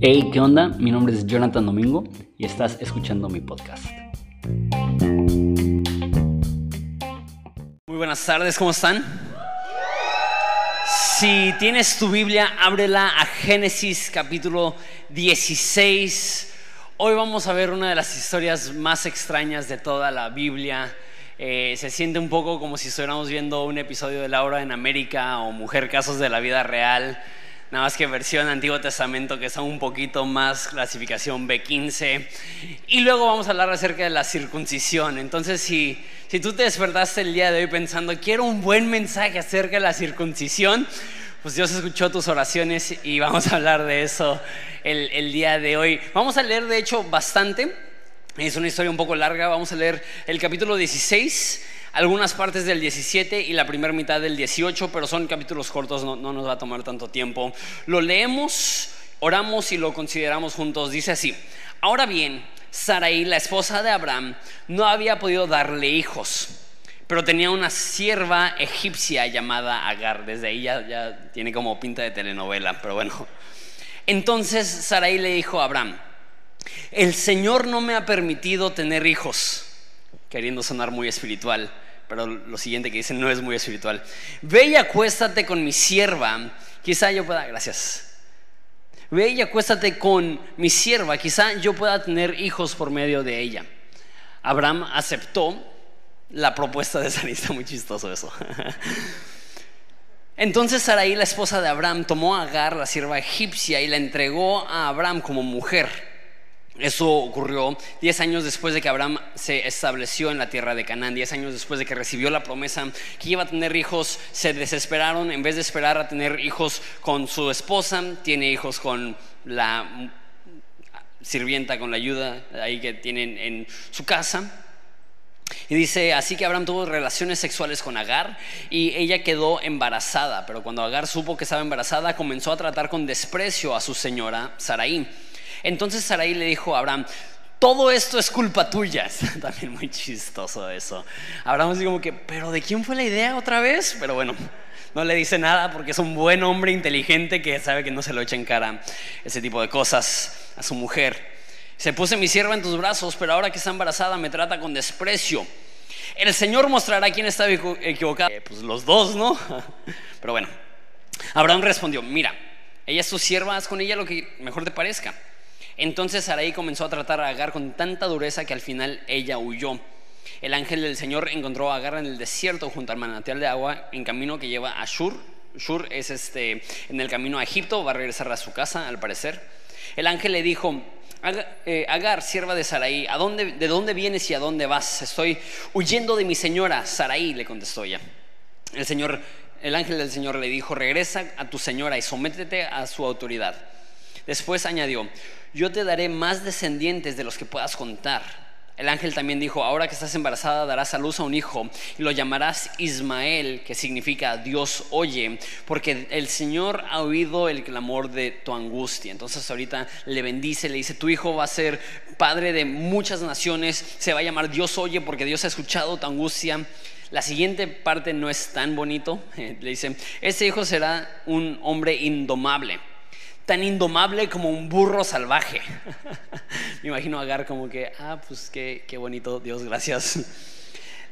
Hey, ¿qué onda? Mi nombre es Jonathan Domingo y estás escuchando mi podcast. Muy buenas tardes, ¿cómo están? Si tienes tu Biblia, ábrela a Génesis capítulo 16. Hoy vamos a ver una de las historias más extrañas de toda la Biblia. Eh, se siente un poco como si estuviéramos viendo un episodio de Laura en América o Mujer Casos de la Vida Real nada más que versión Antiguo Testamento que son un poquito más clasificación B15. Y luego vamos a hablar acerca de la circuncisión. Entonces, si, si tú te despertaste el día de hoy pensando, quiero un buen mensaje acerca de la circuncisión, pues Dios escuchó tus oraciones y vamos a hablar de eso el, el día de hoy. Vamos a leer, de hecho, bastante. Es una historia un poco larga. Vamos a leer el capítulo 16 algunas partes del 17 y la primera mitad del 18, pero son capítulos cortos, no, nos va a tomar tanto tiempo. Lo leemos, oramos y lo consideramos juntos. Dice así, ahora bien, Sarai, la esposa de Abraham, no había podido darle hijos, pero tenía una sierva egipcia llamada Agar. Desde ahí ya, tiene como pinta de telenovela, pero bueno. Entonces Sarai le dijo a Abraham, el Señor no me ha permitido tener hijos, queriendo sonar muy espiritual pero lo siguiente que dice no es muy espiritual. Ve y acuéstate con mi sierva, quizá yo pueda, gracias. Ve y acuéstate con mi sierva, quizá yo pueda tener hijos por medio de ella. Abraham aceptó la propuesta de Sarai, está muy chistoso eso. Entonces Sarai, la esposa de Abraham, tomó a Agar, la sierva egipcia, y la entregó a Abraham como mujer. Eso ocurrió 10 años después de que Abraham se estableció en la tierra de Canaán, 10 años después de que recibió la promesa que iba a tener hijos, se desesperaron, en vez de esperar a tener hijos con su esposa, tiene hijos con la sirvienta, con la ayuda ahí que tienen en su casa. Y dice, así que Abraham tuvo relaciones sexuales con Agar y ella quedó embarazada, pero cuando Agar supo que estaba embarazada, comenzó a tratar con desprecio a su señora Saraí. Entonces Sarai le dijo a Abraham, todo esto es culpa tuya. También muy chistoso eso. Abraham dice como que, pero ¿de quién fue la idea otra vez? Pero bueno, no le dice nada porque es un buen hombre inteligente que sabe que no se lo echa en cara ese tipo de cosas a su mujer. Se puse mi sierva en tus brazos, pero ahora que está embarazada me trata con desprecio. El Señor mostrará quién estaba equivocado. Eh, pues los dos, ¿no? Pero bueno, Abraham respondió, mira, ella es tu sierva, haz con ella lo que mejor te parezca. Entonces Sarai comenzó a tratar a Agar con tanta dureza que al final ella huyó. El ángel del Señor encontró a Agar en el desierto junto al manantial de agua en camino que lleva a Shur. Shur es este, en el camino a Egipto, va a regresar a su casa al parecer. El ángel le dijo, eh, Agar, sierva de Sarai, ¿a dónde, ¿de dónde vienes y a dónde vas? Estoy huyendo de mi señora, Sarai, le contestó ella. El, señor, el ángel del Señor le dijo, regresa a tu señora y sométete a su autoridad. Después añadió, yo te daré más descendientes de los que puedas contar. El ángel también dijo, ahora que estás embarazada darás a luz a un hijo y lo llamarás Ismael, que significa Dios oye, porque el Señor ha oído el clamor de tu angustia. Entonces ahorita le bendice, le dice, tu hijo va a ser padre de muchas naciones, se va a llamar Dios oye porque Dios ha escuchado tu angustia. La siguiente parte no es tan bonito, le dice, ese hijo será un hombre indomable tan indomable como un burro salvaje. Me imagino Agar como que, ah, pues qué, qué bonito, Dios, gracias.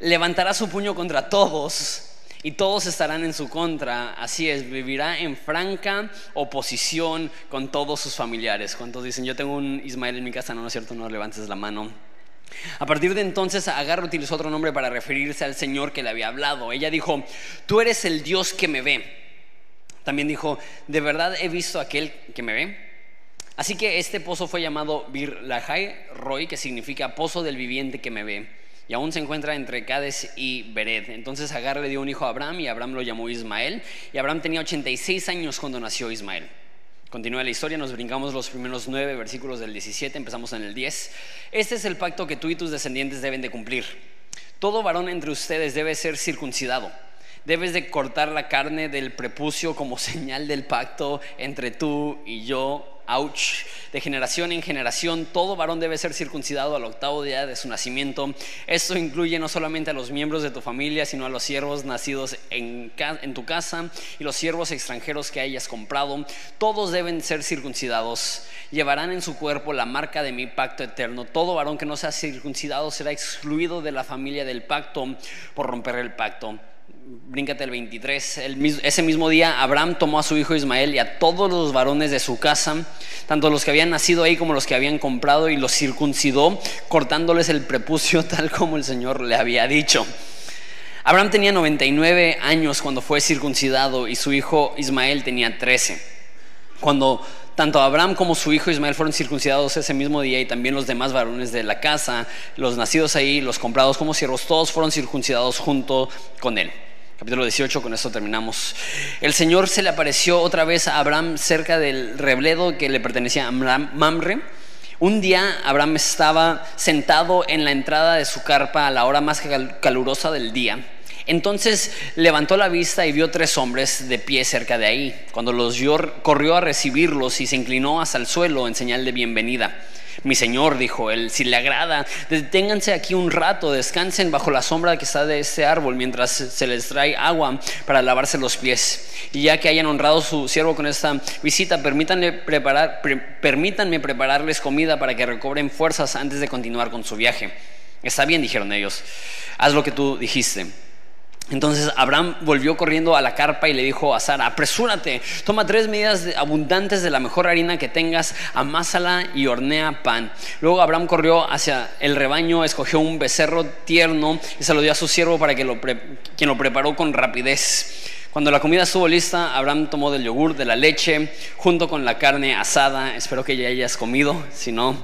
Levantará su puño contra todos y todos estarán en su contra. Así es, vivirá en franca oposición con todos sus familiares. ¿Cuántos dicen, yo tengo un Ismael en mi casa? No, no es cierto, no levantes la mano. A partir de entonces, Agar utilizó otro nombre para referirse al Señor que le había hablado. Ella dijo, tú eres el Dios que me ve. También dijo, de verdad he visto aquel que me ve. Así que este pozo fue llamado Bir Lahai Roy, que significa pozo del viviente que me ve. Y aún se encuentra entre Cades y Bered. Entonces Agar le dio un hijo a Abraham y Abraham lo llamó Ismael. Y Abraham tenía 86 años cuando nació Ismael. Continúa la historia, nos brincamos los primeros nueve versículos del 17, empezamos en el 10. Este es el pacto que tú y tus descendientes deben de cumplir. Todo varón entre ustedes debe ser circuncidado Debes de cortar la carne del prepucio como señal del pacto entre tú y yo. Ouch. De generación en generación, todo varón debe ser circuncidado al octavo día de su nacimiento. Esto incluye no solamente a los miembros de tu familia, sino a los siervos nacidos en, en tu casa y los siervos extranjeros que hayas comprado. Todos deben ser circuncidados. Llevarán en su cuerpo la marca de mi pacto eterno. Todo varón que no sea circuncidado será excluido de la familia del pacto por romper el pacto bríncate el 23, ese mismo día Abraham tomó a su hijo Ismael y a todos los varones de su casa, tanto los que habían nacido ahí como los que habían comprado, y los circuncidó, cortándoles el prepucio tal como el Señor le había dicho. Abraham tenía 99 años cuando fue circuncidado y su hijo Ismael tenía 13. Cuando tanto Abraham como su hijo Ismael fueron circuncidados ese mismo día y también los demás varones de la casa, los nacidos ahí, los comprados como siervos, todos fueron circuncidados junto con él capítulo 18, con esto terminamos. El Señor se le apareció otra vez a Abraham cerca del rebledo que le pertenecía a Mamre. Un día Abraham estaba sentado en la entrada de su carpa a la hora más calurosa del día. Entonces levantó la vista y vio tres hombres de pie cerca de ahí. Cuando los vio, corrió a recibirlos y se inclinó hasta el suelo en señal de bienvenida. Mi señor, dijo él, si le agrada, deténganse aquí un rato, descansen bajo la sombra que está de este árbol mientras se les trae agua para lavarse los pies. Y ya que hayan honrado su siervo con esta visita, permítanme, preparar, permítanme prepararles comida para que recobren fuerzas antes de continuar con su viaje. Está bien, dijeron ellos, haz lo que tú dijiste. Entonces Abraham volvió corriendo a la carpa y le dijo a Sara, apresúrate, toma tres medidas abundantes de la mejor harina que tengas, amásala y hornea pan. Luego Abraham corrió hacia el rebaño, escogió un becerro tierno y se lo dio a su siervo para que lo quien lo preparó con rapidez. Cuando la comida estuvo lista, Abraham tomó del yogur, de la leche, junto con la carne asada. Espero que ya hayas comido, si no,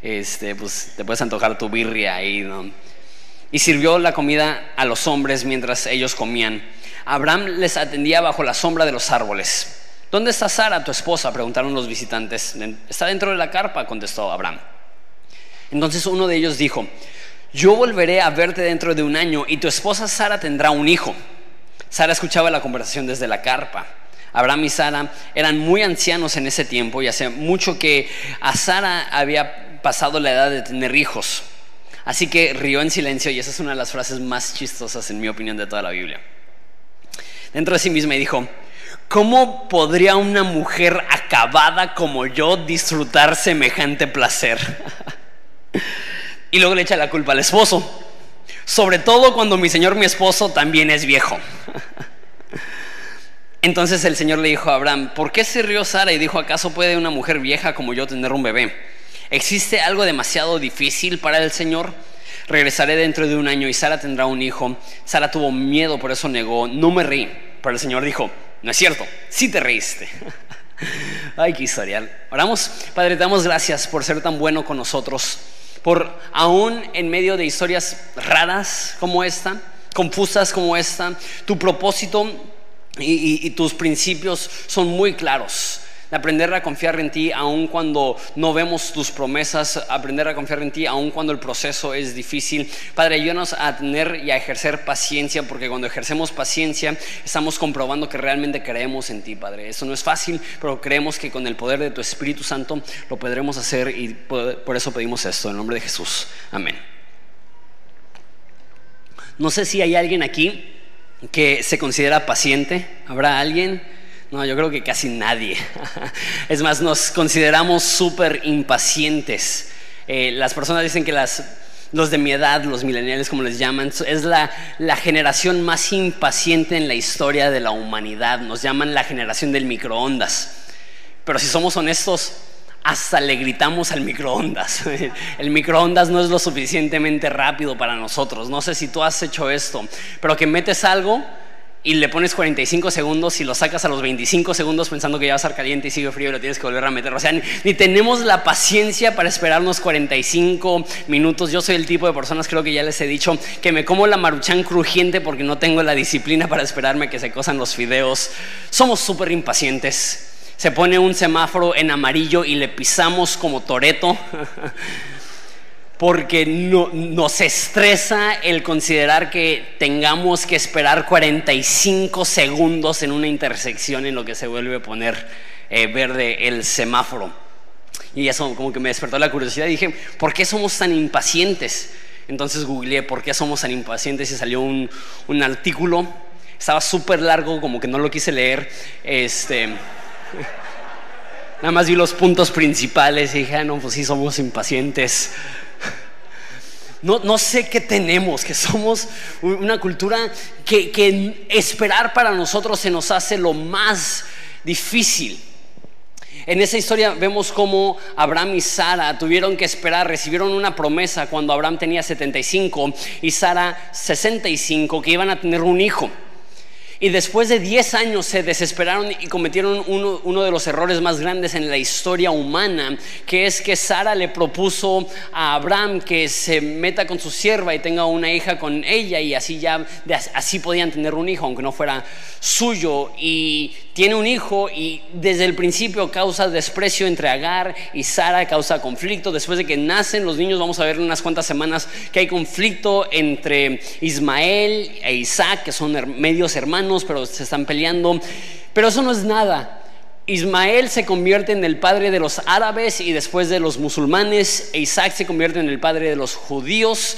este, pues te puedes antojar tu birria ahí, ¿no? Y sirvió la comida a los hombres mientras ellos comían. Abraham les atendía bajo la sombra de los árboles. ¿Dónde está Sara, tu esposa? preguntaron los visitantes. Está dentro de la carpa, contestó Abraham. Entonces uno de ellos dijo, yo volveré a verte dentro de un año y tu esposa Sara tendrá un hijo. Sara escuchaba la conversación desde la carpa. Abraham y Sara eran muy ancianos en ese tiempo y hace mucho que a Sara había pasado la edad de tener hijos. Así que rió en silencio y esa es una de las frases más chistosas, en mi opinión, de toda la Biblia. Dentro de sí misma dijo, ¿cómo podría una mujer acabada como yo disfrutar semejante placer? y luego le echa la culpa al esposo, sobre todo cuando mi señor, mi esposo, también es viejo. Entonces el Señor le dijo a Abraham, ¿por qué se rió Sara y dijo, ¿acaso puede una mujer vieja como yo tener un bebé? ¿Existe algo demasiado difícil para el Señor? Regresaré dentro de un año y Sara tendrá un hijo. Sara tuvo miedo, por eso negó. No me reí. Pero el Señor dijo, no es cierto, sí te reíste. Ay, qué historial. Oramos, Padre, te damos gracias por ser tan bueno con nosotros. Por aún en medio de historias raras como esta, confusas como esta, tu propósito y, y tus principios son muy claros aprender a confiar en ti aun cuando no vemos tus promesas, aprender a confiar en ti aun cuando el proceso es difícil. Padre, ayúdanos a tener y a ejercer paciencia, porque cuando ejercemos paciencia estamos comprobando que realmente creemos en ti, Padre. Eso no es fácil, pero creemos que con el poder de tu Espíritu Santo lo podremos hacer y por eso pedimos esto, en nombre de Jesús. Amén. No sé si hay alguien aquí que se considera paciente. ¿Habrá alguien? No, yo creo que casi nadie. Es más, nos consideramos súper impacientes. Eh, las personas dicen que las, los de mi edad, los millennials como les llaman, es la, la generación más impaciente en la historia de la humanidad. Nos llaman la generación del microondas. Pero si somos honestos, hasta le gritamos al microondas. El microondas no es lo suficientemente rápido para nosotros. No sé si tú has hecho esto, pero que metes algo y le pones 45 segundos y lo sacas a los 25 segundos pensando que ya va a estar caliente y sigue frío y lo tienes que volver a meter. O sea, ni, tenemos la paciencia para esperarnos 45 minutos. Yo soy el tipo de personas, creo que ya les he dicho, que me como la maruchan crujiente porque no tengo la disciplina para esperarme que se cosan los fideos. Somos súper impacientes. Se pone un semáforo en amarillo y le pisamos como toreto. porque no, nos estresa el considerar que tengamos que esperar 45 segundos en una intersección en lo que se vuelve a poner eh, verde el semáforo. Y eso como que me despertó la curiosidad y dije, ¿por qué somos tan impacientes? Entonces googleé por qué somos tan impacientes y salió un, un artículo. Estaba súper largo, como que no lo quise leer. Este, nada más vi los puntos principales y dije, ah, no, pues sí, somos impacientes. No, no, sé qué tenemos, que somos una cultura que, que esperar para nosotros se nos hace lo más difícil. En esa historia vemos cómo Abraham y Sara tuvieron que esperar, recibieron una promesa cuando Abraham tenía 75 y Sara 65, que iban a tener un hijo. Y después de 10 años se desesperaron y cometieron uno, uno, de los errores más grandes en la historia humana, que es que Sara le propuso a Abraham que se meta con su sierva y tenga una hija con ella y así ya, así podían tener un hijo, aunque no fuera suyo. Y tiene un hijo y desde el principio causa desprecio entre Agar y Sara, causa conflicto. Después de que nacen los niños, vamos a ver en unas cuantas semanas que hay conflicto entre Ismael e Isaac, que son medios hermanos, pero se están peleando. Pero eso no es nada. Ismael se convierte en el padre de los árabes y después de los musulmanes, e Isaac se convierte en el padre de los judíos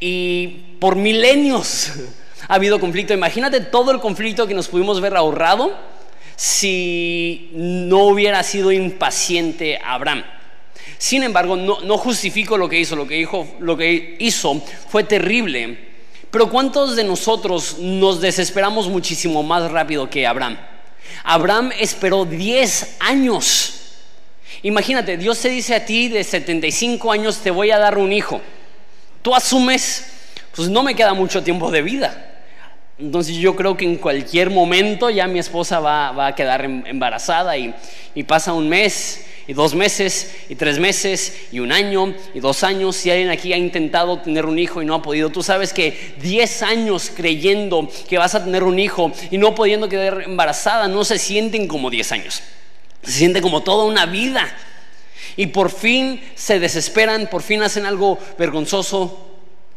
y por milenios ha habido conflicto. Imagínate todo el conflicto que nos pudimos ver ahorrado si no hubiera sido impaciente Abraham. Sin embargo, no, justifico lo que hizo, lo que, hizo, lo que hizo fue terrible. Pero ¿cuántos de nosotros nos desesperamos muchísimo más rápido que Abraham? Abraham esperó 10 años. Imagínate, Dios te dice a ti de 75 años te voy a dar un hijo. Tú asumes, pues no me queda mucho tiempo de vida. Entonces yo creo que en cualquier momento ya mi esposa va, a quedar em, embarazada y, pasa un mes y dos meses y tres meses y un año y dos años. Si alguien aquí ha intentado tener un hijo y no ha podido, tú sabes que diez años creyendo que vas a tener un hijo y no pudiendo quedar embarazada no se sienten como diez años. Se siente como toda una vida. Y por fin se desesperan, por fin hacen algo vergonzoso.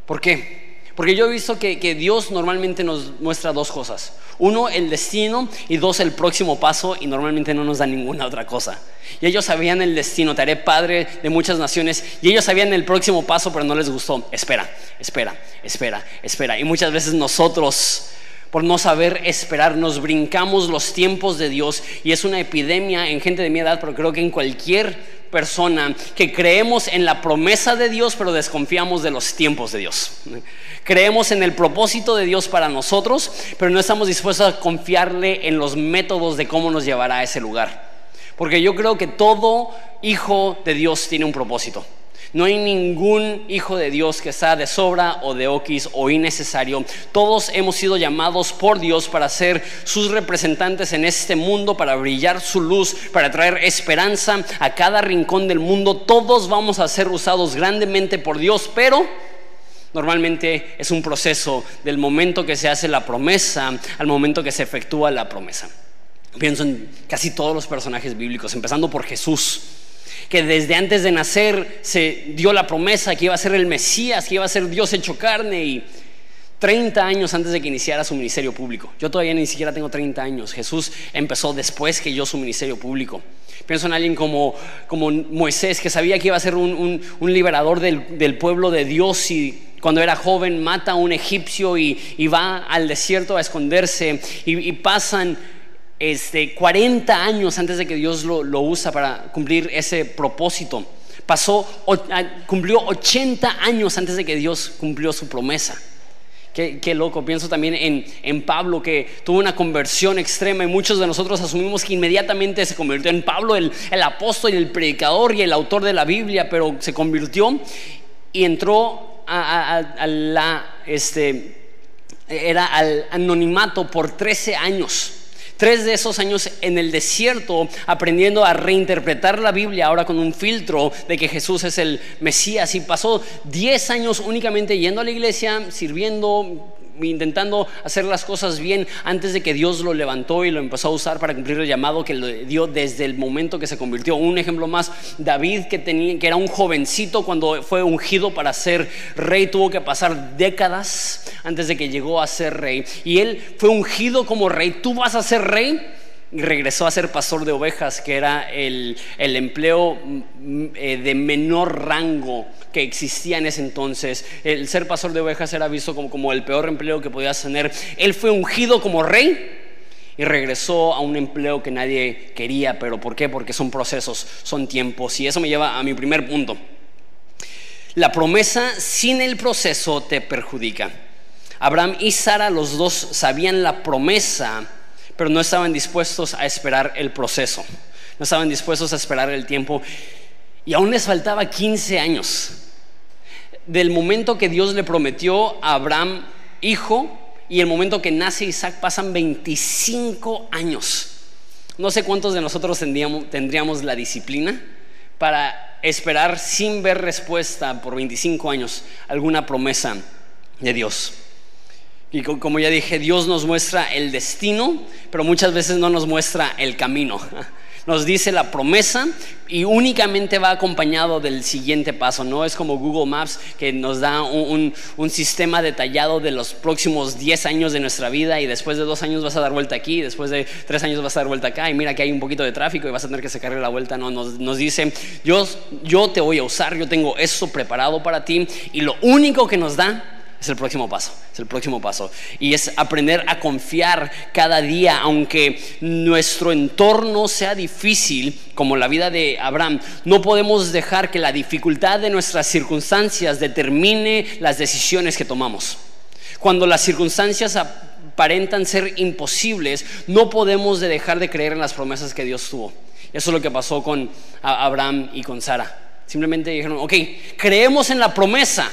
¿Por qué? Porque yo he visto que, Dios normalmente nos muestra dos cosas. Uno, el destino y dos, el próximo paso y normalmente no nos da ninguna otra cosa. Y ellos sabían el destino, te haré padre de muchas naciones y ellos sabían el próximo paso pero no les gustó. Espera, espera, espera, espera. Y muchas veces nosotros por no saber esperar, nos brincamos los tiempos de Dios y es una epidemia en gente de mi edad, pero creo que en cualquier persona que creemos en la promesa de Dios, pero desconfiamos de los tiempos de Dios. Creemos en el propósito de Dios para nosotros, pero no estamos dispuestos a confiarle en los métodos de cómo nos llevará a ese lugar. Porque yo creo que todo hijo de Dios tiene un propósito. No hay ningún hijo de Dios que sea de sobra o de oquis o innecesario. Todos hemos sido llamados por Dios para ser sus representantes en este mundo, para brillar su luz, para traer esperanza a cada rincón del mundo. Todos vamos a ser usados grandemente por Dios, pero normalmente es un proceso del momento que se hace la promesa al momento que se efectúa la promesa. Pienso en casi todos los personajes bíblicos, empezando por Jesús que desde antes de nacer se dio la promesa que iba a ser el Mesías, que iba a ser Dios hecho carne y 30 años antes de que iniciara su ministerio público. Yo todavía ni siquiera tengo 30 años. Jesús empezó después que yo su ministerio público. Pienso en alguien como, como Moisés, que sabía que iba a ser un, liberador del, pueblo de Dios y cuando era joven mata a un egipcio y, va al desierto a esconderse y pasan este, 40 años antes de que Dios lo, usa para cumplir ese propósito. Pasó, cumplió 80 años antes de que Dios cumplió su promesa. Qué, loco, pienso también en, en, Pablo que tuvo una conversión extrema y muchos de nosotros asumimos que inmediatamente se convirtió en Pablo, el, el apóstol y el predicador y el autor de la Biblia, pero se convirtió y entró a, la, este, era al anonimato por 13 años. Tres de esos años en el desierto aprendiendo a reinterpretar la Biblia ahora con un filtro de que Jesús es el Mesías. Y pasó diez años únicamente yendo a la iglesia, sirviendo, intentando hacer las cosas bien antes de que Dios lo levantó y lo empezó a usar para cumplir el llamado que le dio desde el momento que se convirtió. Un ejemplo más, David que, tenía, que era un jovencito cuando fue ungido para ser rey, tuvo que pasar décadas antes de que llegó a ser rey. Y él fue ungido como rey. Tú vas a ser rey regresó a ser pastor de ovejas, que era el, empleo mm, eh, de menor rango que existía en ese entonces. El ser pastor de ovejas era visto como, como el peor empleo que podías tener. Él fue ungido como rey y regresó a un empleo que nadie quería. ¿Pero por qué? Porque son procesos, son tiempos. Y eso me lleva a mi primer punto. La promesa sin el proceso te perjudica. Abraham y Sara, los dos sabían la promesa pero no estaban dispuestos a esperar el proceso, no estaban dispuestos a esperar el tiempo. Y aún les faltaba 15 años del momento que Dios le prometió a Abraham hijo y el momento que nace Isaac pasan 25 años. No sé cuántos de nosotros tendríamos, la disciplina para esperar sin ver respuesta por 25 años alguna promesa de Dios. Y como ya dije, Dios nos muestra el destino, pero muchas veces no nos muestra el camino. Nos dice la promesa y únicamente va acompañado del siguiente paso. No es como Google Maps que nos da un, sistema detallado de los próximos 10 años de nuestra vida y después de dos años vas a dar vuelta aquí, después de tres años vas a dar vuelta acá y mira que hay un poquito de tráfico y vas a tener que sacarle la vuelta. No, nos, nos dice, yo, yo te voy a usar, yo tengo eso preparado para ti y lo único que nos da es el próximo paso, es el próximo paso. Y es aprender a confiar cada día, aunque nuestro entorno sea difícil, como la vida de Abraham. No podemos dejar que la dificultad de nuestras circunstancias determine las decisiones que tomamos. Cuando las circunstancias aparentan ser imposibles, no podemos dejar de creer en las promesas que Dios tuvo. Eso es lo que pasó con Abraham y con Sara. Simplemente dijeron, ok, creemos en la promesa,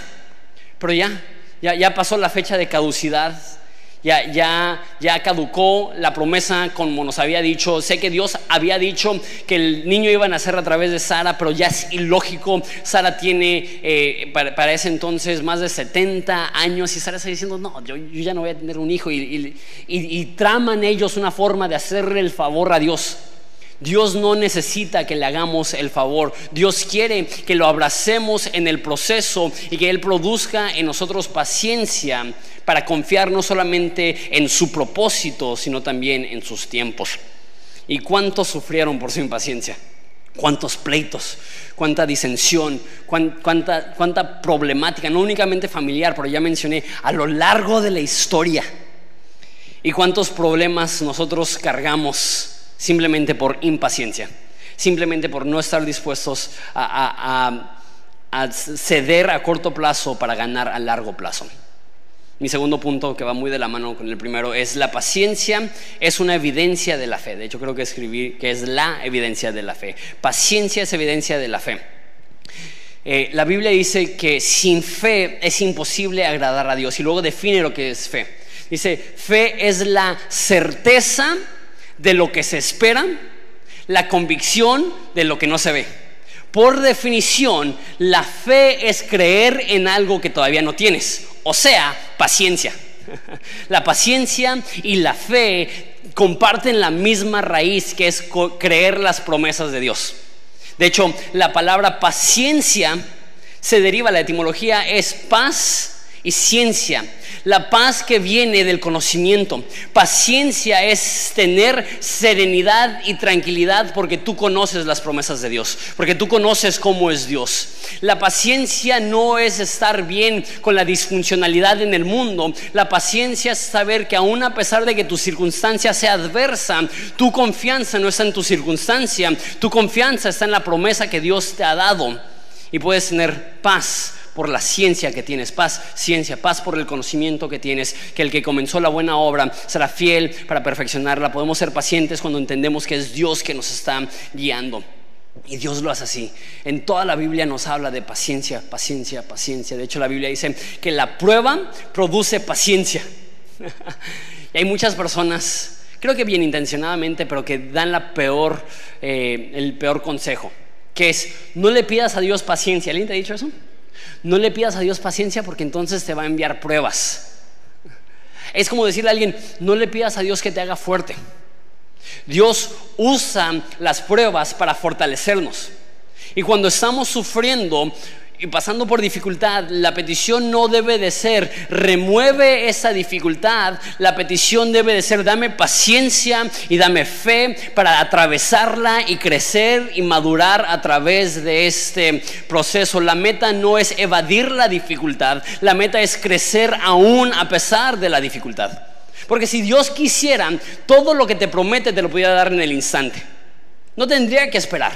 pero ya, ya, pasó la fecha de caducidad, ya, ya, ya caducó la promesa como nos había dicho. Sé que Dios había dicho que el niño iba a nacer a través de Sara, pero ya es ilógico. Sara tiene eh, para, ese entonces más de 70 años y Sara está diciendo, no, yo, ya no voy a tener un hijo. y traman ellos una forma de hacerle el favor a Dios. Dios no necesita que le hagamos el favor. Dios quiere que lo abracemos en el proceso y que Él produzca en nosotros paciencia para confiar no solamente en su propósito, sino también en sus tiempos. ¿Y cuántos sufrieron por su impaciencia? ¿Cuántos pleitos? ¿Cuánta disensión? ¿Cuánta, cuánta problemática? No únicamente familiar, pero ya mencioné, a lo largo de la historia. ¿Y cuántos problemas nosotros cargamos? Simplemente por impaciencia, simplemente por no estar dispuestos a, ceder a corto plazo para ganar a largo plazo. Mi segundo punto, que va muy de la mano con el primero, es la paciencia es una evidencia de la fe. De hecho, creo que escribí que es la evidencia de la fe. Paciencia es evidencia de la fe. Eh, la Biblia dice que sin fe es imposible agradar a Dios y luego define lo que es fe. Dice, fe es la certeza de lo que se espera, la convicción de lo que no se ve. Por definición, la fe es creer en algo que todavía no tienes, o sea, paciencia. La paciencia y la fe comparten la misma raíz que es creer las promesas de Dios. De hecho, la palabra paciencia se deriva, la etimología es paz y ciencia. La paz que viene del conocimiento. Paciencia es tener serenidad y tranquilidad porque tú conoces las promesas de Dios, porque tú conoces cómo es Dios. La paciencia no es estar bien con la disfuncionalidad en el mundo. La paciencia es saber que aún a pesar de que tu circunstancia sea adversa, tu confianza no está en tu circunstancia, tu confianza está en la promesa que Dios te ha dado. Y puedes tener paz por la ciencia que tienes, paz, ciencia, paz por el conocimiento que tienes, que el que comenzó la buena obra será fiel para perfeccionarla. Podemos ser pacientes cuando entendemos que es Dios que nos está guiando. Y Dios lo hace así. En toda la Biblia nos habla de paciencia, paciencia, paciencia. De hecho, la Biblia dice que la prueba produce paciencia. y hay muchas personas, creo que bien intencionadamente, pero que dan la peor, eh, el peor consejo, que es, no le pidas a Dios paciencia. ¿Alguien te ha dicho eso? No le pidas a Dios paciencia porque entonces te va a enviar pruebas. Es como decirle a alguien, no le pidas a Dios que te haga fuerte. Dios usa las pruebas para fortalecernos. Y cuando estamos sufriendo, y pasando por dificultad, la petición no debe de ser, remueve esa dificultad, la petición debe de ser, dame paciencia y dame fe para atravesarla y crecer y madurar a través de este proceso. La meta no es evadir la dificultad, la meta es crecer aún a pesar de la dificultad. Porque si Dios quisiera, todo lo que te promete te lo pudiera dar en el instante. No tendría que esperar.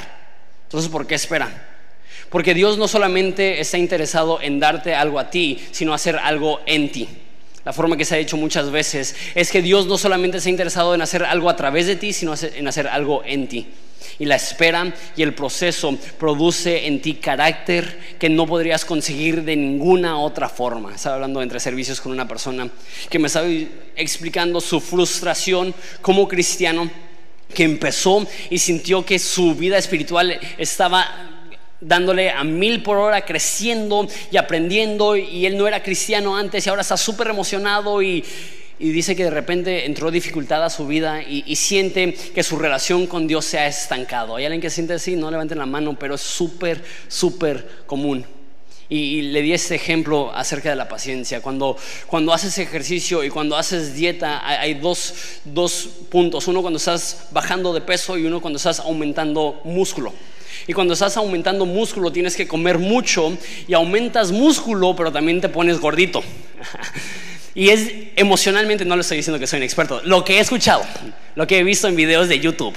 Entonces, ¿por qué esperan? Porque Dios no solamente está interesado en darte algo a ti, sino hacer algo en ti. La forma que se ha hecho muchas veces es que Dios no solamente está interesado en hacer algo a través de ti, sino en hacer algo en ti. Y la espera y el proceso produce en ti carácter que no podrías conseguir de ninguna otra forma. Estaba hablando entre servicios con una persona que me estaba explicando su frustración como cristiano, que empezó y sintió que su vida espiritual estaba dándole a mil por hora, creciendo y aprendiendo, y él no era cristiano antes y ahora está súper emocionado y, dice que de repente entró dificultad a su vida y, siente que su relación con Dios se ha estancado. Hay alguien que siente así, no levanten la mano, pero es súper, súper común. Y, le di este ejemplo acerca de la paciencia. Cuando, cuando haces ejercicio y cuando haces dieta, hay, hay dos, dos puntos. Uno cuando estás bajando de peso y uno cuando estás aumentando músculo. Y cuando estás aumentando músculo tienes que comer mucho y aumentas músculo, pero también te pones gordito. Y es emocionalmente, no le estoy diciendo que soy un experto, lo que he escuchado, lo que he visto en videos de YouTube,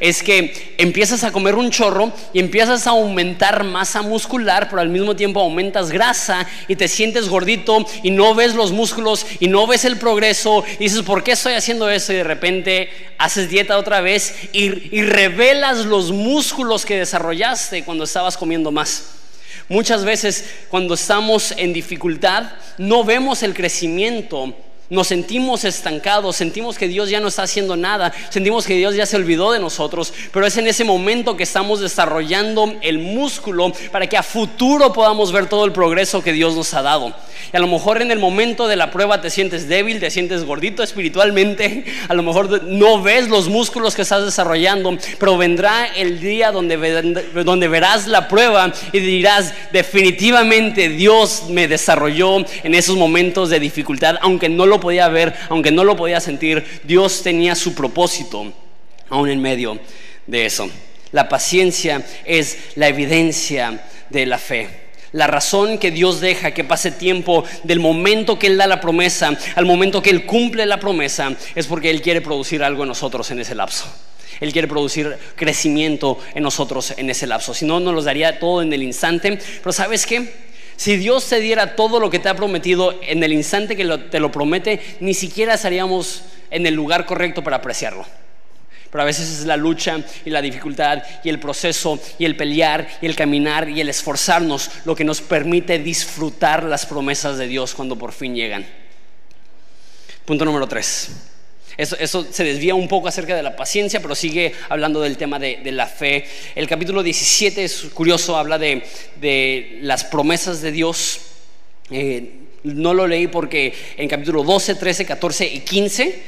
es que empiezas a comer un chorro y empiezas a aumentar masa muscular, pero al mismo tiempo aumentas grasa y te sientes gordito y no ves los músculos y no ves el progreso y dices, ¿por qué estoy haciendo eso? Y de repente haces dieta otra vez y, y revelas los músculos que desarrollaste cuando estabas comiendo más. Muchas veces cuando estamos en dificultad no vemos el crecimiento nos sentimos estancados, sentimos que Dios ya no está haciendo nada, sentimos que Dios ya se olvidó de nosotros, pero es en ese momento que estamos desarrollando el músculo para que a futuro podamos ver todo el progreso que Dios nos ha dado. Y a lo mejor en el momento de la prueba te sientes débil, te sientes gordito espiritualmente, a lo mejor no ves los músculos que estás desarrollando, pero vendrá el día donde, donde verás la prueba y dirás, definitivamente Dios me desarrolló en esos momentos de dificultad, aunque no lo podía ver, aunque no lo podía sentir, Dios tenía su propósito aún en medio de eso. La paciencia es la evidencia de la fe. La razón que Dios deja que pase tiempo del momento que Él da la promesa al momento que Él cumple la promesa es porque Él quiere producir algo en nosotros en ese lapso. Él quiere producir crecimiento en nosotros en ese lapso. Si no, nos los daría todo en el instante. Pero ¿sabes qué? Si Dios te diera todo lo que te ha prometido en el instante que te lo promete, ni siquiera estaríamos en el lugar correcto para apreciarlo. Pero a veces es la lucha y la dificultad y el proceso y el pelear y el caminar y el esforzarnos lo que nos permite disfrutar las promesas de Dios cuando por fin llegan. Punto número tres. Eso, se desvía un poco acerca de la paciencia, pero sigue hablando del tema de, la fe. El capítulo 17 es curioso, habla de, las promesas de Dios. Eh, no lo leí porque en capítulo 12, 13, 14 y 15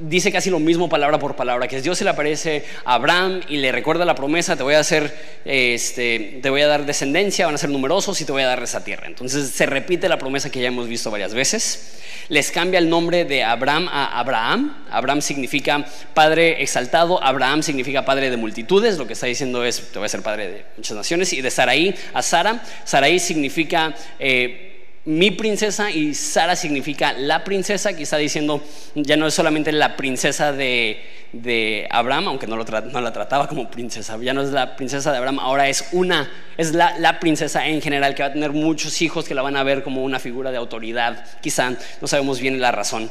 dice casi lo mismo palabra por palabra, que Dios se le aparece a Abraham y le recuerda la promesa, te voy a hacer, este, te voy a dar descendencia, van a ser numerosos y te voy a dar esa tierra. Entonces se repite la promesa que ya hemos visto varias veces les cambia el nombre de Abraham a Abraham. Abraham significa padre exaltado, Abraham significa padre de multitudes, lo que está diciendo es, te voy a ser padre de muchas naciones, y de Saraí a Sara. Saraí significa... Eh, mi princesa y Sara significa la princesa, está diciendo ya no es solamente la princesa de, de Abraham, aunque no, lo no, la trataba como princesa, ya no es la princesa de Abraham, ahora es una, es la, la, princesa en general, que va a tener muchos hijos que la van a ver como una figura de autoridad, quizá, no sabemos bien la razón.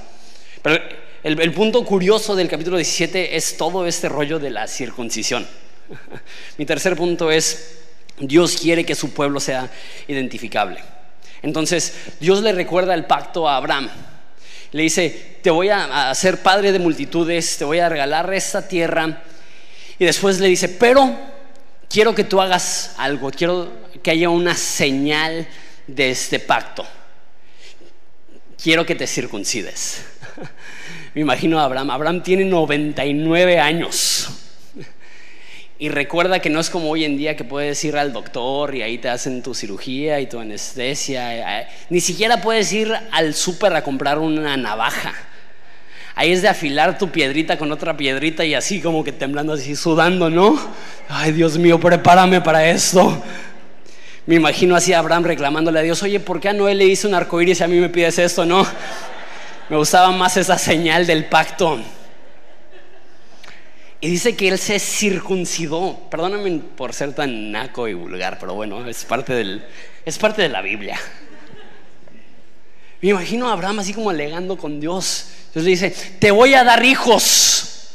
Pero el, el punto curioso del capítulo 17 es todo este rollo de la circuncisión. Mi tercer punto es, Dios quiere que su pueblo sea identificable. Entonces Dios le recuerda el pacto a Abraham. Le dice, te voy a hacer padre de multitudes, te voy a regalar esta tierra. Y después le dice, pero quiero que tú hagas algo, quiero que haya una señal de este pacto. Quiero que te circuncides. Me imagino a Abraham. Abraham tiene 99 años. Y recuerda que no es como hoy en día que puedes ir al doctor y ahí te hacen tu cirugía y tu anestesia. Eh, ni siquiera puedes ir al súper a comprar una navaja. Ahí es de afilar tu piedrita con otra piedrita y así como que temblando, así sudando, ¿no? Ay, Dios mío, prepárame para esto. Me imagino así a Abraham reclamándole a Dios, oye, ¿por qué a Noé le hice un arcoíris y a mí me pides esto, no? Me gustaba más esa señal del pacto. Y dice que él se circuncidó. Perdóname por ser tan naco y vulgar, pero bueno, es parte, del, es parte de la Biblia. Me imagino a Abraham así como alegando con Dios. Dios le dice, te voy a dar hijos,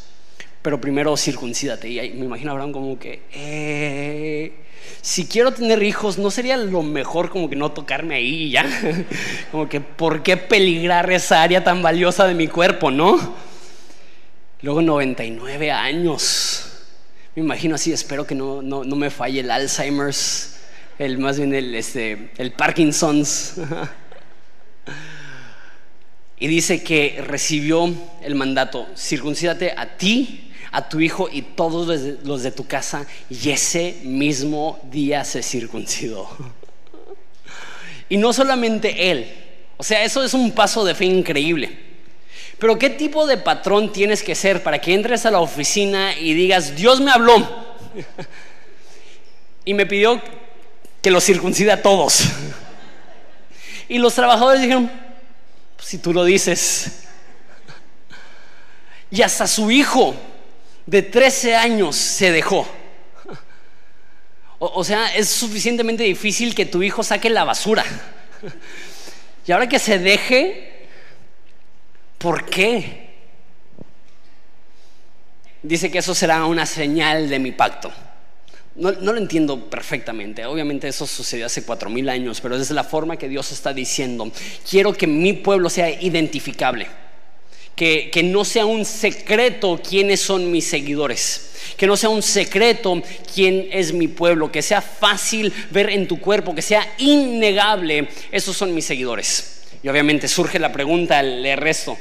pero primero circuncídate. Y me imagino a Abraham como que, eh, si quiero tener hijos, ¿no sería lo mejor como que no tocarme ahí ya? como que, ¿por qué peligrar esa área tan valiosa de mi cuerpo, no? Luego 99 años. Me imagino así, espero que no, no, me falle el Alzheimer's, el, más bien el, este, el Parkinson's. y dice que recibió el mandato, circuncídate a ti, a tu hijo y todos los de tu casa, y ese mismo día se circuncidó. y no solamente él, o sea, eso es un paso de fe increíble. Pero ¿qué tipo de patrón tienes que ser para que entres a la oficina y digas, Dios me habló y me pidió que los circuncide a todos? Y los trabajadores dijeron, pues, si tú lo dices. Y hasta su hijo de 13 años se dejó. O, sea, es suficientemente difícil que tu hijo saque la basura. Y ahora que se deje, ¿Por qué? Dice que eso será una señal de mi pacto. No, lo entiendo perfectamente. Obviamente eso sucedió hace cuatro mil años, pero es la forma que Dios está diciendo. Quiero que mi pueblo sea identificable. Que, no sea un secreto quiénes son mis seguidores. Que no sea un secreto quién es mi pueblo. Que sea fácil ver en tu cuerpo. Que sea innegable. Esos son mis seguidores. Y obviamente surge la pregunta al resto.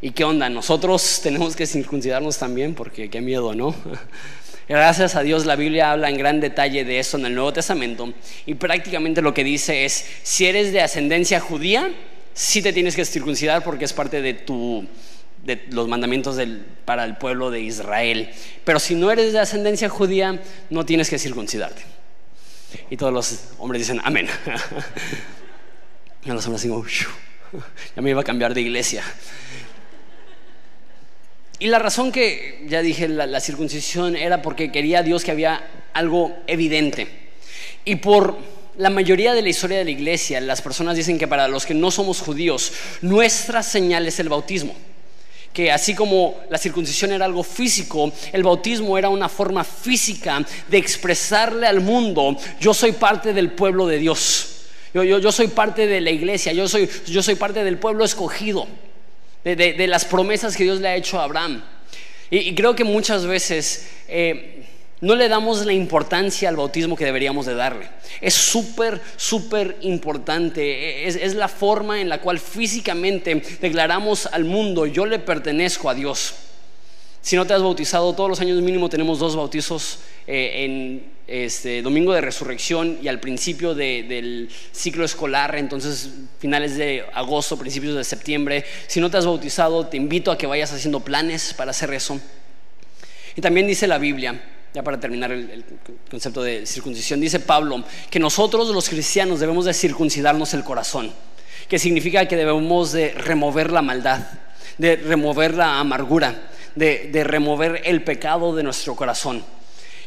¿Y qué onda? Nosotros tenemos que circuncidarnos también porque qué miedo, ¿no? Gracias a Dios la Biblia habla en gran detalle de eso en el Nuevo Testamento y prácticamente lo que dice es, si eres de ascendencia judía, sí te tienes que circuncidar porque es parte de tu de los mandamientos del, para el pueblo de Israel. Pero si no eres de ascendencia judía, no tienes que circuncidarte. Y todos los hombres dicen, amén. y los hombres dicen, ya me iba a cambiar de iglesia. Y la razón que, ya dije, la, circuncisión era porque quería Dios que había algo evidente. Y por la mayoría de la historia de la iglesia, las personas dicen que para los que no somos judíos, nuestra señal es el bautismo. Que así como la circuncisión era algo físico, el bautismo era una forma física de expresarle al mundo, yo soy parte del pueblo de Dios. Yo, soy parte de la iglesia, yo soy parte del pueblo escogido de, las promesas que Dios le ha hecho a Abraham. Y, creo que muchas veces eh, no le damos la importancia al bautismo que deberíamos de darle. Es súper, súper importante. Es, es la forma en la cual físicamente declaramos al mundo, yo le pertenezco a Dios. Si no te has bautizado, todos los años mínimo tenemos dos bautizos eh, en este, Domingo de Resurrección y al principio del ciclo escolar, entonces finales de agosto, principios de septiembre. Si no te has bautizado, te invito a que vayas haciendo planes para hacer eso. Y también dice la Biblia, ya para terminar el, concepto de circuncisión, dice Pablo que nosotros los cristianos debemos de circuncidarnos el corazón, que significa que debemos de remover la maldad, de remover la amargura, de, remover el pecado de nuestro corazón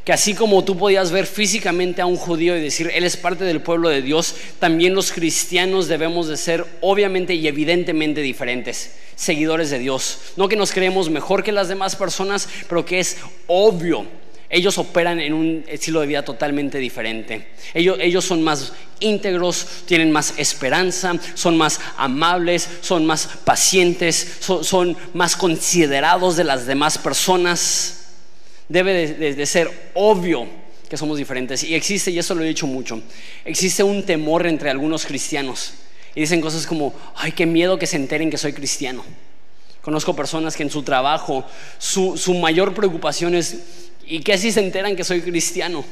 que así como tú podías ver físicamente a un judío y decir, él es parte del pueblo de Dios, también los cristianos debemos de ser obviamente y evidentemente diferentes, seguidores de Dios. No que nos creemos mejor que las demás personas, pero que es obvio ellos operan en un estilo de vida totalmente diferente. Ellos, son más íntegros, tienen más esperanza, son más amables, son más pacientes, son, más considerados de las demás personas. Debe de, ser obvio que somos diferentes. Y existe, y eso lo he dicho mucho, existe un temor entre algunos cristianos. Y dicen cosas como, ay, qué miedo que se enteren que soy cristiano. Conozco personas que en su trabajo su mayor preocupación es ¿Y qué si se enteran que soy cristiano?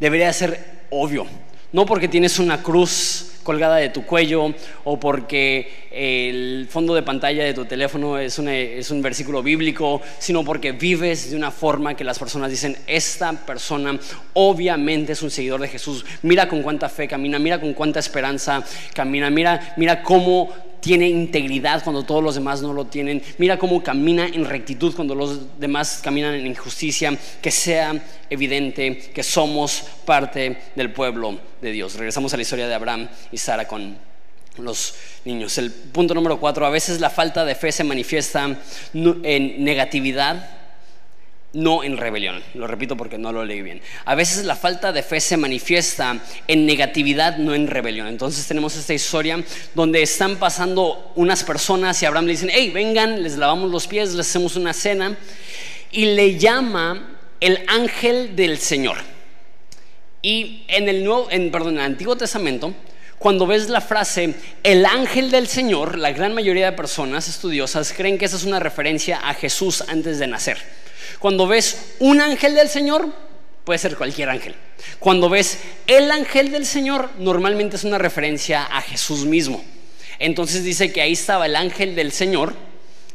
Debería ser obvio. No porque tienes una cruz colgada de tu cuello o porque el fondo de pantalla de tu teléfono es, es, un versículo bíblico, sino porque vives de una forma que las personas dicen, esta persona obviamente es un seguidor de Jesús. Mira con cuánta fe camina, mira con cuánta esperanza camina, mira, mira cómo tiene integridad cuando todos los demás no lo tienen. Mira cómo camina en rectitud cuando los demás caminan en injusticia. Que sea evidente que somos parte del pueblo de Dios. Regresamos a la historia de Abraham y Sara con los niños. El punto número cuatro, a veces la falta de fe se manifiesta en negatividad no en rebelión. Lo repito porque no lo leí bien. A veces la falta de fe se manifiesta en negatividad, no en rebelión. Entonces tenemos esta historia donde están pasando unas personas y Abraham le dicen, hey, vengan, les lavamos los pies, les hacemos una cena. Y le llama el ángel del Señor. Y en el, nuevo, en, perdón, en el Antiguo Testamento, cuando ves la frase el ángel del Señor, la gran mayoría de personas estudiosas creen que esa es una referencia a Jesús antes de nacer. Cuando ves un ángel del Señor, puede ser cualquier ángel. Cuando ves el ángel del Señor, normalmente es una referencia a Jesús mismo. Entonces dice que ahí estaba el ángel del Señor.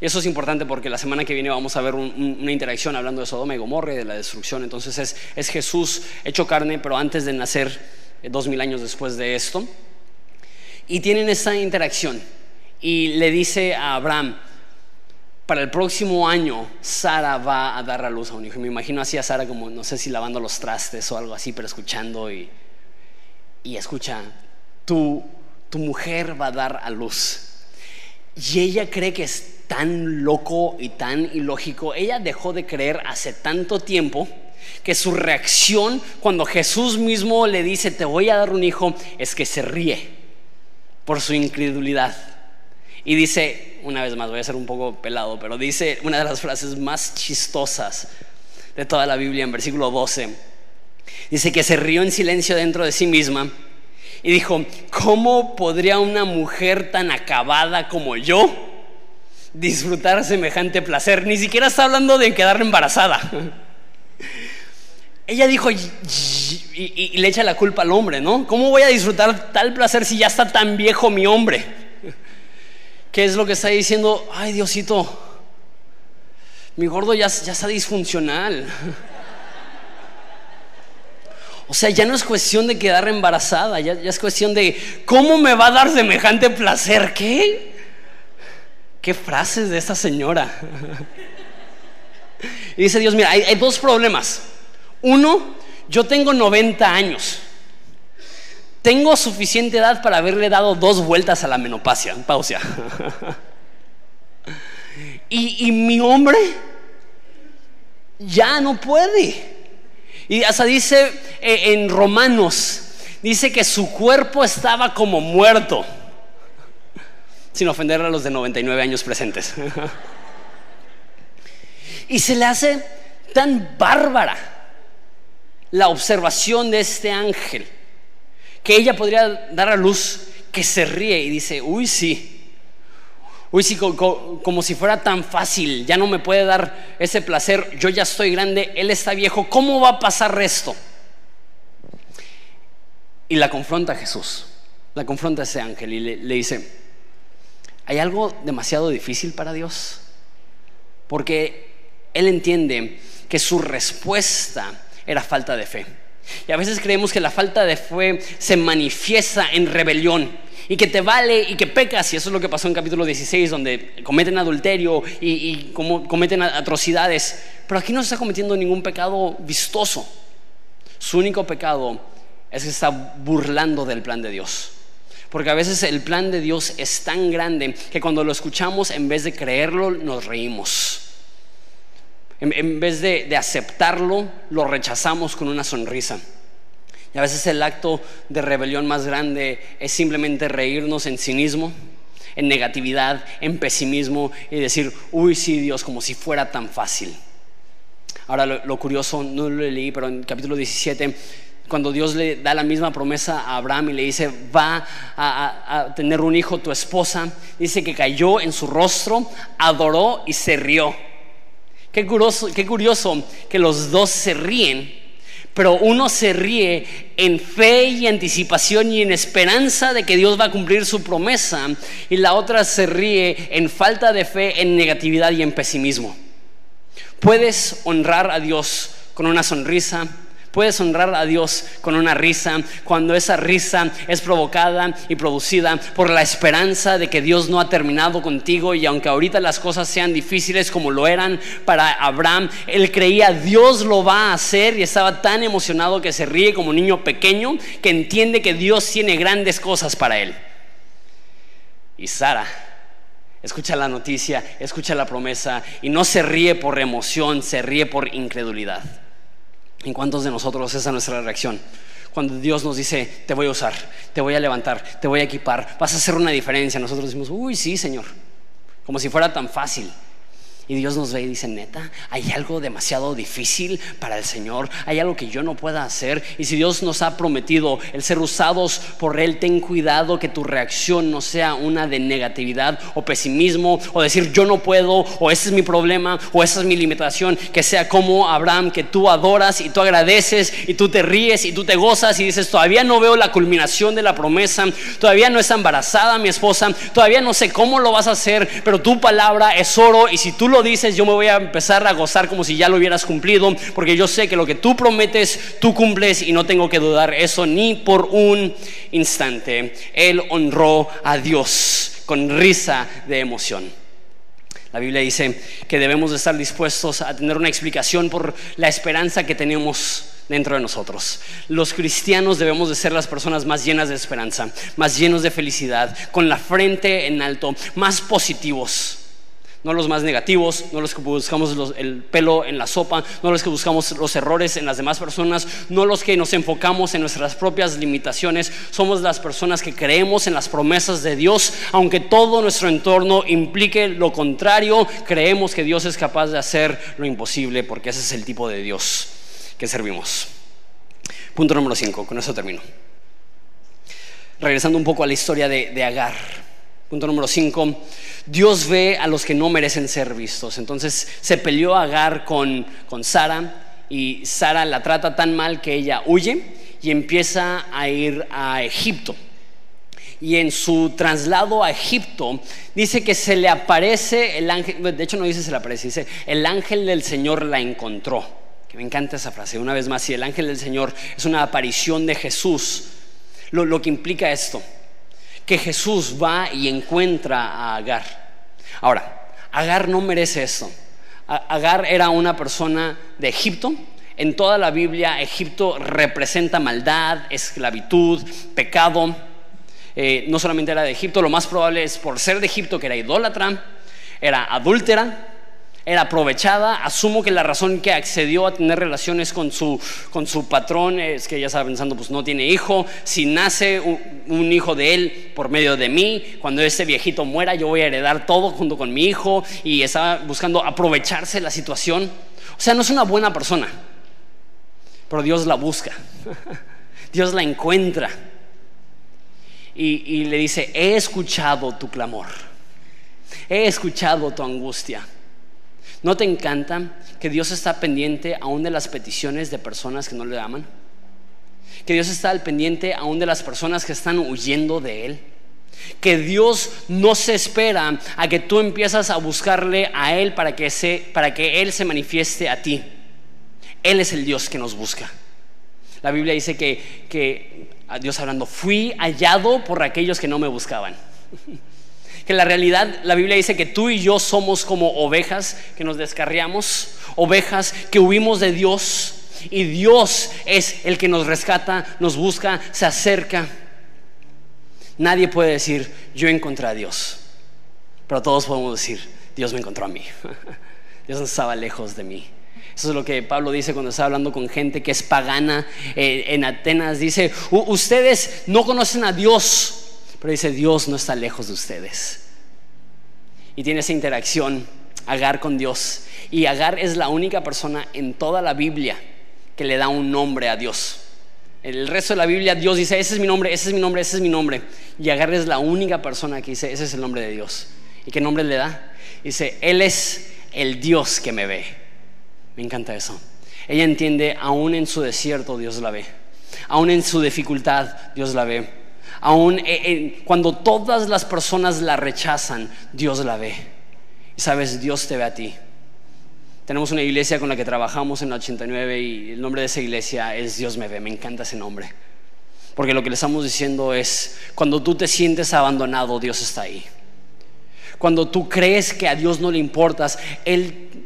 Eso es importante porque la semana que viene vamos a ver una interacción hablando de Sodoma y Gomorra y de la destrucción. Entonces es, es Jesús hecho carne, pero antes de nacer, eh, dos mil años después de esto. Y tienen esa interacción. Y le dice a Abraham, para el próximo año Sara va a dar a luz a un hijo. Me imagino así a Sara como, no sé si lavando los trastes o algo así, pero escuchando y, y escucha, tu, tu mujer va a dar a luz. Y ella cree que es tan loco y tan ilógico. Ella dejó de creer hace tanto tiempo que su reacción cuando Jesús mismo le dice, te voy a dar un hijo, es que se ríe por su incredulidad. Y dice, una vez más, voy a ser un poco pelado, pero dice una de las frases más chistosas de toda la Biblia en versículo 12. Dice que se rió en silencio dentro de sí misma y dijo, ¿cómo podría una mujer tan acabada como yo disfrutar semejante placer? Ni siquiera está hablando de quedar embarazada. Ella dijo, y, le echa la culpa al hombre, ¿no? ¿Cómo voy a disfrutar tal placer si ya está tan viejo mi hombre? ¿Qué es lo que está diciendo? Ay, Diosito, mi gordo ya, ya está disfuncional. O sea, ya no es cuestión de quedar embarazada, ya, es cuestión de cómo me va a dar semejante placer. ¿Qué? ¿Qué frases de esta señora? Y dice Dios, mira, hay dos problemas. Uno, yo tengo 90 años. Tengo suficiente edad para haberle dado dos vueltas a la menopausia. Pausia. y, mi hombre ya no puede. Y hasta dice eh, en Romanos, dice que su cuerpo estaba como muerto. Sin ofender a los de 99 años presentes. y se le hace tan bárbara la observación de este ángel que ella podría dar a luz que se ríe y dice, uy sí, uy sí, como, si fuera tan fácil, ya no me puede dar ese placer, yo ya estoy grande, él está viejo, ¿cómo va a pasar esto? Y la confronta Jesús, la confronta ese ángel y le dice, ¿hay algo demasiado difícil para Dios? Porque él entiende que su respuesta era falta de fe. Y a veces creemos que la falta de fe se manifiesta en rebelión y que te vale y que pecas. Y eso es lo que pasó en capítulo 16, donde cometen adulterio y, cometen atrocidades. Pero aquí no se está cometiendo ningún pecado vistoso. Su único pecado es que está burlando del plan de Dios. Porque a veces el plan de Dios es tan grande que cuando lo escuchamos, en vez de creerlo, nos reímos. En, vez de, aceptarlo, lo rechazamos con una sonrisa. Y a veces el acto de rebelión más grande es simplemente reírnos en cinismo, en negatividad, en pesimismo y decir, uy, sí, Dios, como si fuera tan fácil. Ahora, lo, curioso, no lo leí, pero en capítulo 17, cuando Dios le da la misma promesa a Abraham y le dice, va a tener un hijo tu esposa, dice que cayó en su rostro, adoró y se rió. Qué curioso, qué curioso que los dos se ríen, pero uno se ríe en fe y anticipación y en esperanza de que Dios va a cumplir su promesa, y la otra se ríe en falta de fe, en negatividad y en pesimismo. Puedes honrar a Dios con una sonrisa, Puedes honrar a Dios con una risa cuando esa risa es provocada y producida por la esperanza de que Dios no ha terminado contigo y aunque ahorita las cosas sean difíciles como lo eran para Abraham, él creía Dios lo va a hacer y estaba tan emocionado que se ríe como un niño pequeño que entiende que Dios tiene grandes cosas para él. Y Sara escucha la noticia, escucha la promesa y no se ríe por emoción, se ríe por incredulidad. ¿En cuántos de nosotros esa es nuestra reacción? Cuando Dios nos dice, te voy a usar, te voy a levantar, te voy a equipar, vas a hacer una diferencia, nosotros decimos, uy, sí, Señor, como si fuera tan fácil. Y Dios nos ve y dice, neta, hay algo demasiado difícil para el Señor, hay algo que yo no pueda hacer. Y si Dios nos ha prometido el ser usados por Él, ten cuidado que tu reacción no sea una de negatividad o pesimismo o decir yo no puedo o ese es mi problema o esa es mi limitación. Que sea como Abraham, que tú adoras y tú agradeces y tú te ríes y tú te gozas y dices, todavía no veo la culminación de la promesa, todavía no está embarazada mi esposa, todavía no sé cómo lo vas a hacer, pero tu palabra es oro y si tú lo dices, yo me voy a empezar a gozar como si ya lo hubieras cumplido, porque yo sé que lo que tú prometes, tú cumples y no tengo que dudar eso ni por un instante. Él honró a Dios con risa de emoción. La Biblia dice que debemos de estar dispuestos a tener una explicación por la esperanza que tenemos dentro de nosotros. Los cristianos debemos de ser las personas más llenas de esperanza, más llenos de felicidad, con la frente en alto, más positivos no los más negativos, no los que buscamos el pelo en la sopa, no los que buscamos los errores en las demás personas, no los que nos enfocamos en nuestras propias limitaciones, somos las personas que creemos en las promesas de Dios, aunque todo nuestro entorno implique lo contrario, creemos que Dios es capaz de hacer lo imposible, porque ese es el tipo de Dios que servimos. Punto número 5, con eso termino. Regresando un poco a la historia de, de Agar. Punto número 5 Dios ve a los que no merecen ser vistos. Entonces se peleó Agar con, con Sara y Sara la trata tan mal que ella huye y empieza a ir a Egipto. Y en su traslado a Egipto dice que se le aparece el ángel, de hecho no dice se le aparece, dice el ángel del Señor la encontró. Que me encanta esa frase, una vez más, si el ángel del Señor es una aparición de Jesús, lo, lo que implica esto que Jesús va y encuentra a Agar. Ahora, Agar no merece eso. Agar era una persona de Egipto. En toda la Biblia, Egipto representa maldad, esclavitud, pecado. Eh, no solamente era de Egipto, lo más probable es por ser de Egipto que era idólatra, era adúltera, era aprovechada. Asumo que la razón que accedió a tener relaciones con su, con su patrón es que ella estaba pensando, pues no tiene hijo. Si nace un, hijo de él por medio de mí, cuando ese viejito muera, yo voy a heredar todo junto con mi hijo. Y estaba buscando aprovecharse la situación. O sea, no es una buena persona, pero Dios la busca. Dios la encuentra. Y, y le dice, he escuchado tu clamor. He escuchado tu angustia. ¿No te encanta que Dios está pendiente aún de las peticiones de personas que no le aman? Que Dios está al pendiente aún de las personas que están huyendo de Él. Que Dios no se espera a que tú empiezas a buscarle a Él para que, para que Él se manifieste a ti. Él es el Dios que nos busca. La Biblia dice que, que Dios hablando, fui hallado por aquellos que no me buscaban. que la realidad, la Biblia dice que tú y yo somos como ovejas que nos descarriamos, ovejas que huimos de Dios y Dios es el que nos rescata, nos busca, se acerca. Nadie puede decir, yo encontré a Dios, pero todos podemos decir, Dios me encontró a mí. Dios no estaba lejos de mí. Eso es lo que Pablo dice cuando está hablando con gente que es pagana eh, en Atenas. Dice, ustedes no conocen a Dios pero dice, Dios no está lejos de ustedes. Y tiene esa interacción Agar con Dios. Y Agar es la única persona en toda la Biblia que le da un nombre a Dios. El resto de la Biblia Dios dice, ese es mi nombre, ese es mi nombre, ese es mi nombre. Y Agar es la única persona que dice, ese es el nombre de Dios. ¿Y qué nombre le da? Dice, Él es el Dios que me ve. Me encanta eso. Ella entiende, aún en su desierto Dios la ve. Aún en su dificultad Dios la ve. Aún cuando todas las personas la rechazan, Dios la ve. Y sabes, Dios te ve a ti. Tenemos una iglesia con la que trabajamos en la 89 y el nombre de esa iglesia es Dios me ve. Me encanta ese nombre. Porque lo que le estamos diciendo es, cuando tú te sientes abandonado, Dios está ahí. Cuando tú crees que a Dios no le importas, Él,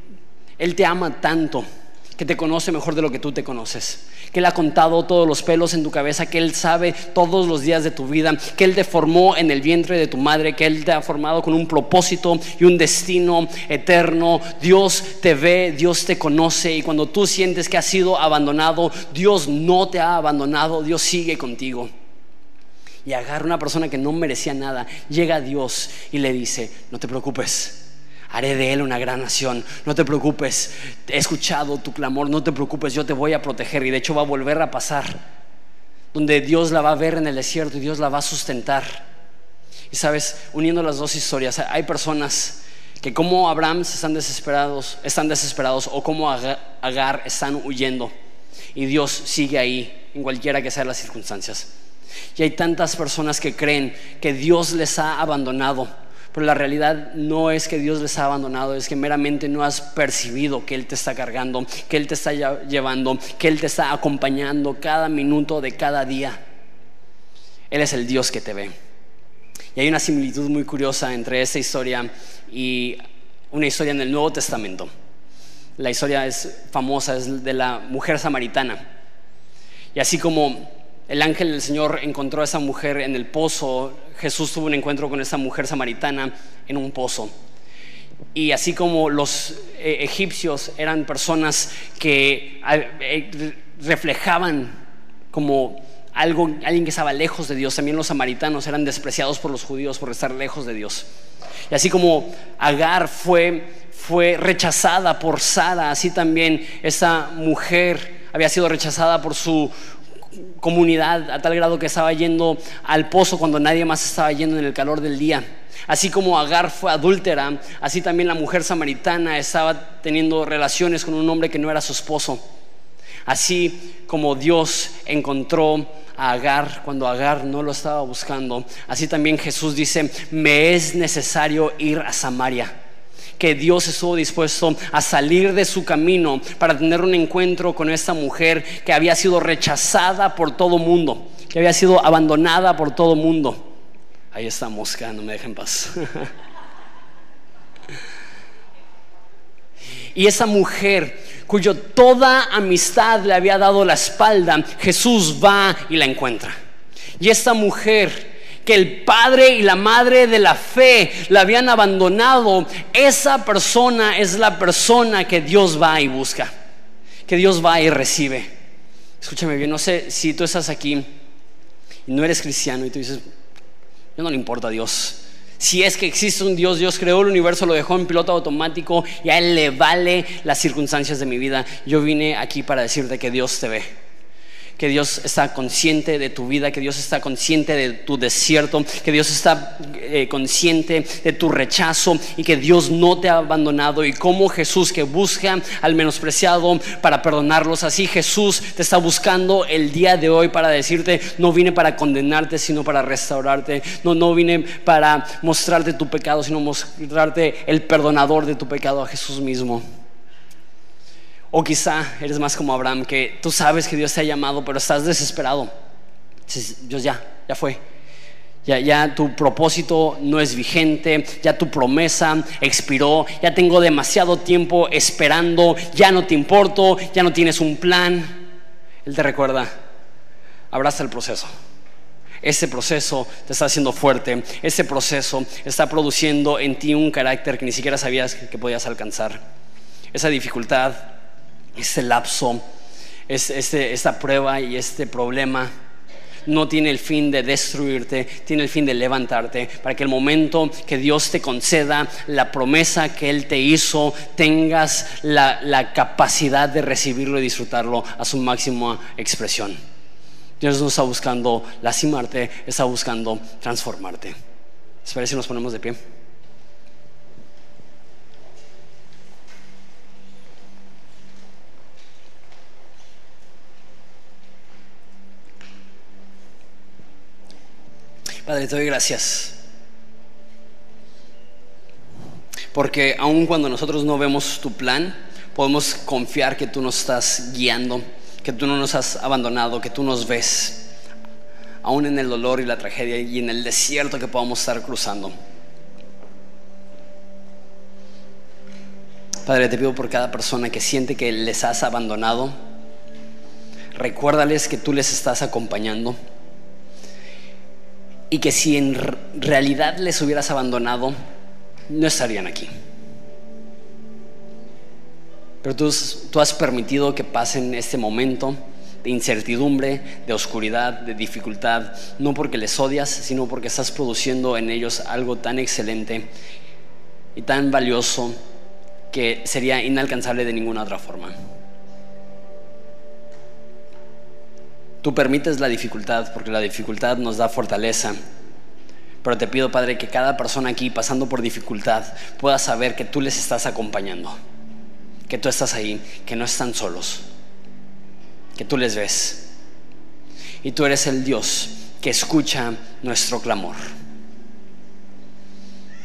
Él te ama tanto que te conoce mejor de lo que tú te conoces, que Él ha contado todos los pelos en tu cabeza, que Él sabe todos los días de tu vida, que Él te formó en el vientre de tu madre, que Él te ha formado con un propósito y un destino eterno. Dios te ve, Dios te conoce y cuando tú sientes que has sido abandonado, Dios no te ha abandonado, Dios sigue contigo. Y agarra una persona que no merecía nada, llega a Dios y le dice, no te preocupes haré de él una gran nación. No te preocupes, he escuchado tu clamor, no te preocupes, yo te voy a proteger. Y de hecho va a volver a pasar, donde Dios la va a ver en el desierto y Dios la va a sustentar. Y sabes, uniendo las dos historias, hay personas que como Abraham están desesperados, están desesperados o como Agar están huyendo. Y Dios sigue ahí, en cualquiera que sean las circunstancias. Y hay tantas personas que creen que Dios les ha abandonado pero la realidad no es que Dios les ha abandonado, es que meramente no has percibido que Él te está cargando, que Él te está llevando, que Él te está acompañando cada minuto de cada día. Él es el Dios que te ve. Y hay una similitud muy curiosa entre esta historia y una historia en el Nuevo Testamento. La historia es famosa, es de la mujer samaritana. Y así como el ángel del Señor encontró a esa mujer en el pozo, Jesús tuvo un encuentro con esa mujer samaritana en un pozo. Y así como los eh, egipcios eran personas que eh, reflejaban como algo, alguien que estaba lejos de Dios, también los samaritanos eran despreciados por los judíos por estar lejos de Dios. Y así como Agar fue, fue rechazada por Sara, así también esa mujer había sido rechazada por su comunidad a tal grado que estaba yendo al pozo cuando nadie más estaba yendo en el calor del día. Así como Agar fue adúltera, así también la mujer samaritana estaba teniendo relaciones con un hombre que no era su esposo. Así como Dios encontró a Agar cuando Agar no lo estaba buscando, así también Jesús dice, me es necesario ir a Samaria que Dios estuvo dispuesto a salir de su camino para tener un encuentro con esta mujer que había sido rechazada por todo mundo, que había sido abandonada por todo mundo. Ahí está mosca, no me dejen paz. y esa mujer cuyo toda amistad le había dado la espalda, Jesús va y la encuentra. Y esta mujer que el padre y la madre de la fe la habían abandonado, esa persona es la persona que Dios va y busca, que Dios va y recibe. Escúchame bien, no sé si tú estás aquí y no eres cristiano y tú dices, yo no le importa a Dios. Si es que existe un Dios, Dios creó el universo, lo dejó en piloto automático y a Él le vale las circunstancias de mi vida. Yo vine aquí para decirte que Dios te ve que Dios está consciente de tu vida, que Dios está consciente de tu desierto, que Dios está eh, consciente de tu rechazo y que Dios no te ha abandonado. Y como Jesús que busca al menospreciado para perdonarlos, así Jesús te está buscando el día de hoy para decirte, no vine para condenarte, sino para restaurarte. No, no vine para mostrarte tu pecado, sino mostrarte el perdonador de tu pecado a Jesús mismo. O quizá eres más como Abraham, que tú sabes que Dios te ha llamado, pero estás desesperado. Dios ya, ya fue. Ya, ya tu propósito no es vigente, ya tu promesa expiró, ya tengo demasiado tiempo esperando, ya no te importo, ya no tienes un plan. Él te recuerda, abraza el proceso. Ese proceso te está haciendo fuerte, ese proceso está produciendo en ti un carácter que ni siquiera sabías que podías alcanzar. Esa dificultad este lapso, este, esta prueba y este problema no tiene el fin de destruirte, tiene el fin de levantarte, para que el momento que Dios te conceda la promesa que Él te hizo, tengas la, capacidad de recibirlo y disfrutarlo a su máxima expresión. Dios no está buscando lastimarte, está buscando transformarte. Espera si nos ponemos de pie. Padre, te doy gracias. Porque aun cuando nosotros no vemos tu plan, podemos confiar que tú nos estás guiando, que tú no nos has abandonado, que tú nos ves, aún en el dolor y la tragedia y en el desierto que podamos estar cruzando. Padre, te pido por cada persona que siente que les has abandonado, recuérdales que tú les estás acompañando y que si en realidad les hubieras abandonado, no estarían aquí. Pero tú, tú has permitido que pasen este momento de incertidumbre, de oscuridad, de dificultad, no porque les odias, sino porque estás produciendo en ellos algo tan excelente y tan valioso que sería inalcanzable de ninguna otra forma. Tú permites la dificultad porque la dificultad nos da fortaleza. Pero te pido, Padre, que cada persona aquí pasando por dificultad pueda saber que tú les estás acompañando, que tú estás ahí, que no están solos, que tú les ves. Y tú eres el Dios que escucha nuestro clamor.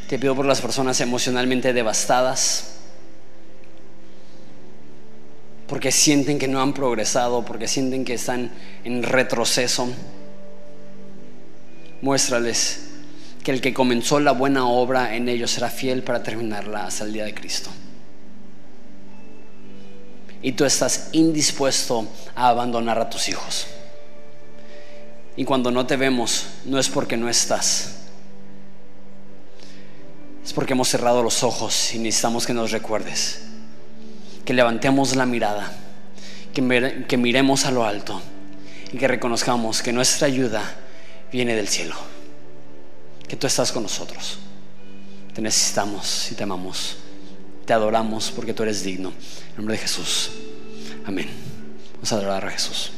Te pido por las personas emocionalmente devastadas, porque sienten que no han progresado, porque sienten que están en retroceso. Muéstrales que el que comenzó la buena obra en ellos será fiel para terminarla hasta el día de Cristo. Y tú estás indispuesto a abandonar a tus hijos. Y cuando no te vemos, no es porque no estás. Es porque hemos cerrado los ojos y necesitamos que nos recuerdes que levantemos la mirada, que, miremos a lo alto y que reconozcamos que nuestra ayuda viene del cielo, que tú estás con nosotros. Te necesitamos y te amamos, te adoramos porque tú eres digno. En nombre de Jesús. Amén. Vamos a adorar a Jesús.